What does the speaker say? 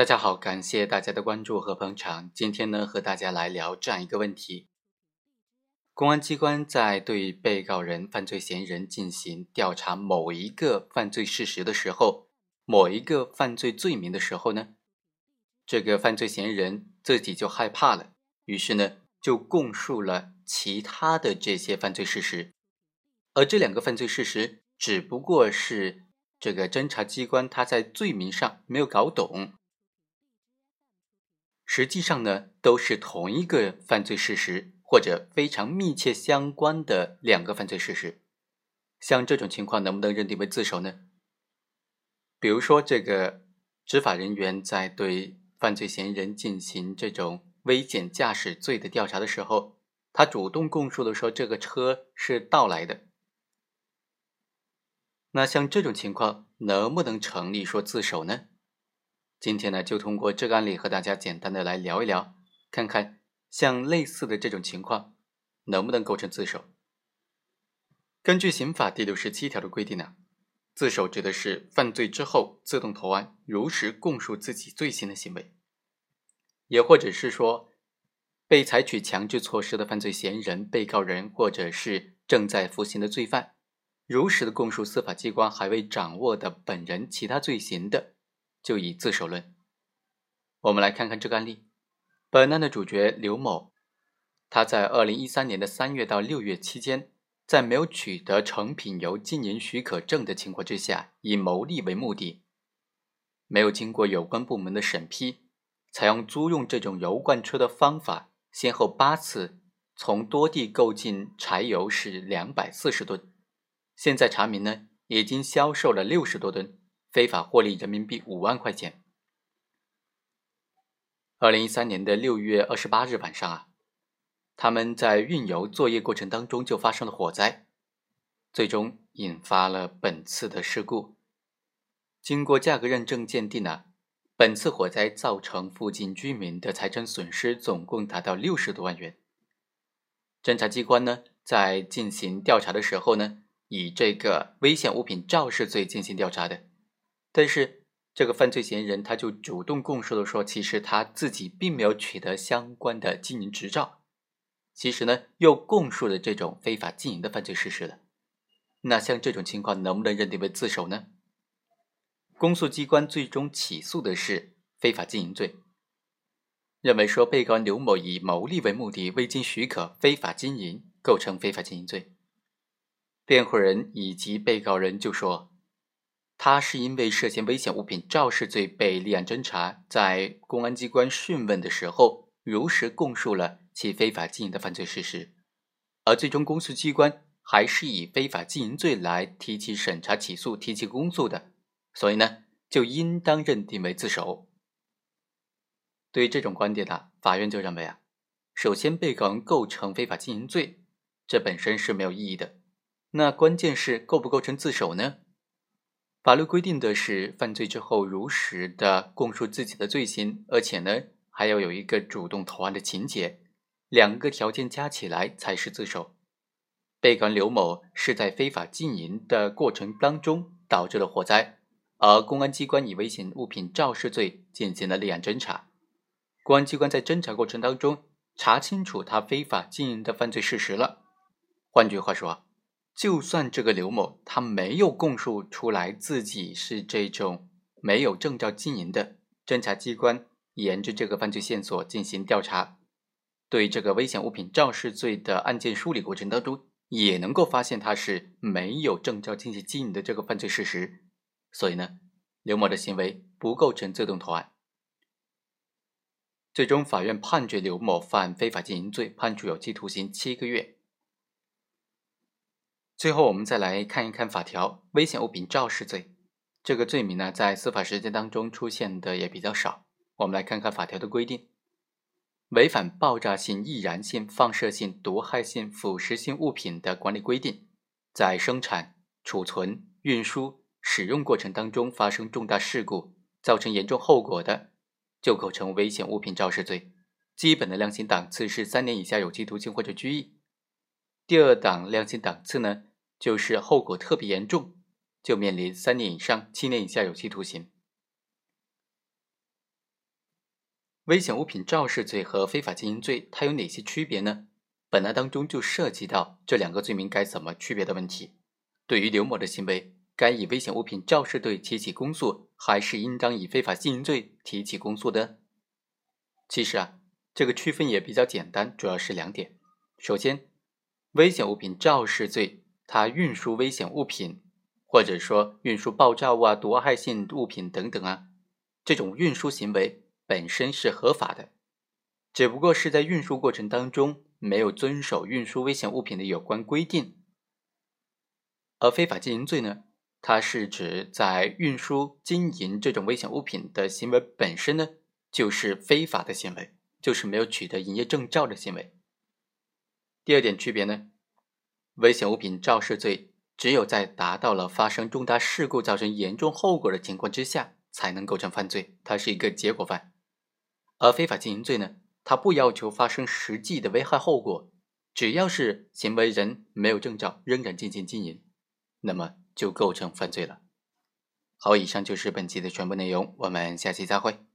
大家好，感谢大家的关注和捧场。今天呢，和大家来聊这样一个问题：公安机关在对被告人、犯罪嫌疑人进行调查某一个犯罪事实的时候，某一个犯罪罪名的时候呢，这个犯罪嫌疑人自己就害怕了，于是呢，就供述了其他的这些犯罪事实，而这两个犯罪事实只不过是这个侦查机关他在罪名上没有搞懂。实际上呢，都是同一个犯罪事实，或者非常密切相关的两个犯罪事实。像这种情况，能不能认定为自首呢？比如说，这个执法人员在对犯罪嫌疑人进行这种危险驾驶罪的调查的时候，他主动供述的说这个车是盗来的。那像这种情况，能不能成立说自首呢？今天呢，就通过这个案例和大家简单的来聊一聊，看看像类似的这种情况能不能构成自首。根据刑法第六十七条的规定呢，自首指的是犯罪之后自动投案，如实供述自己罪行的行为，也或者是说被采取强制措施的犯罪嫌疑人、被告人或者是正在服刑的罪犯，如实的供述司法机关还未掌握的本人其他罪行的。就以自首论。我们来看看这个案例。本案的主角刘某，他在二零一三年的三月到六月期间，在没有取得成品油经营许可证的情况之下，以牟利为目的，没有经过有关部门的审批，采用租用这种油罐车的方法，先后八次从多地购进柴油是两百四十吨。现在查明呢，已经销售了六十多吨。非法获利人民币五万块钱。二零一三年的六月二十八日晚上啊，他们在运油作业过程当中就发生了火灾，最终引发了本次的事故。经过价格认证鉴定呢，本次火灾造成附近居民的财产损失总共达到六十多万元。侦查机关呢，在进行调查的时候呢，以这个危险物品肇事罪进行调查的。但是这个犯罪嫌疑人他就主动供述的说，其实他自己并没有取得相关的经营执照，其实呢又供述了这种非法经营的犯罪事实了。那像这种情况能不能认定为自首呢？公诉机关最终起诉的是非法经营罪，认为说被告人刘某以牟利为目的，未经许可非法经营，构成非法经营罪。辩护人以及被告人就说。他是因为涉嫌危险物品肇事罪被立案侦查，在公安机关讯问的时候，如实供述了其非法经营的犯罪事实，而最终公诉机关还是以非法经营罪来提起审查起诉、提起公诉的，所以呢，就应当认定为自首。对于这种观点呢，法院就认为啊，首先被告人构成非法经营罪，这本身是没有意义的，那关键是构不构成自首呢？法律规定的是，犯罪之后如实的供述自己的罪行，而且呢还要有一个主动投案的情节，两个条件加起来才是自首。被告人刘某是在非法经营的过程当中导致了火灾，而公安机关以危险物品肇事罪进行了立案侦查，公安机关在侦查过程当中查清楚他非法经营的犯罪事实了。换句话说。就算这个刘某他没有供述出来自己是这种没有证照经营的，侦查机关沿着这个犯罪线索进行调查，对这个危险物品肇事罪的案件梳理过程当中，也能够发现他是没有证照进行经营的这个犯罪事实，所以呢，刘某的行为不构成自动投案。最终，法院判决刘某犯非法经营罪，判处有期徒刑七个月。最后，我们再来看一看法条：危险物品肇事罪这个罪名呢，在司法实践当中出现的也比较少。我们来看看法条的规定：违反爆炸性、易燃性、放射性、毒害性、腐蚀性物品的管理规定，在生产、储存、运输、使用过程当中发生重大事故，造成严重后果的，就构成危险物品肇事罪。基本的量刑档次是三年以下有期徒刑或者拘役。第二档量刑档次呢？就是后果特别严重，就面临三年以上七年以下有期徒刑。危险物品肇事罪和非法经营罪它有哪些区别呢？本案当中就涉及到这两个罪名该怎么区别的问题。对于刘某的行为，该以危险物品肇事罪提起公诉，还是应当以非法经营罪提起公诉的？其实啊，这个区分也比较简单，主要是两点。首先，危险物品肇事罪，他运输危险物品，或者说运输爆炸物啊、毒害性物品等等啊，这种运输行为本身是合法的，只不过是在运输过程当中没有遵守运输危险物品的有关规定。而非法经营罪呢，它是指在运输经营这种危险物品的行为本身呢，就是非法的行为，就是没有取得营业证照的行为。第二点区别呢，危险物品肇事罪只有在达到了发生重大事故造成严重后果的情况之下才能构成犯罪，它是一个结果犯。而非法经营罪呢，它不要求发生实际的危害后果，只要是行为人没有证照仍然进行经营。那么就构成犯罪了。好，以上就是本期的全部内容，我们下期再会。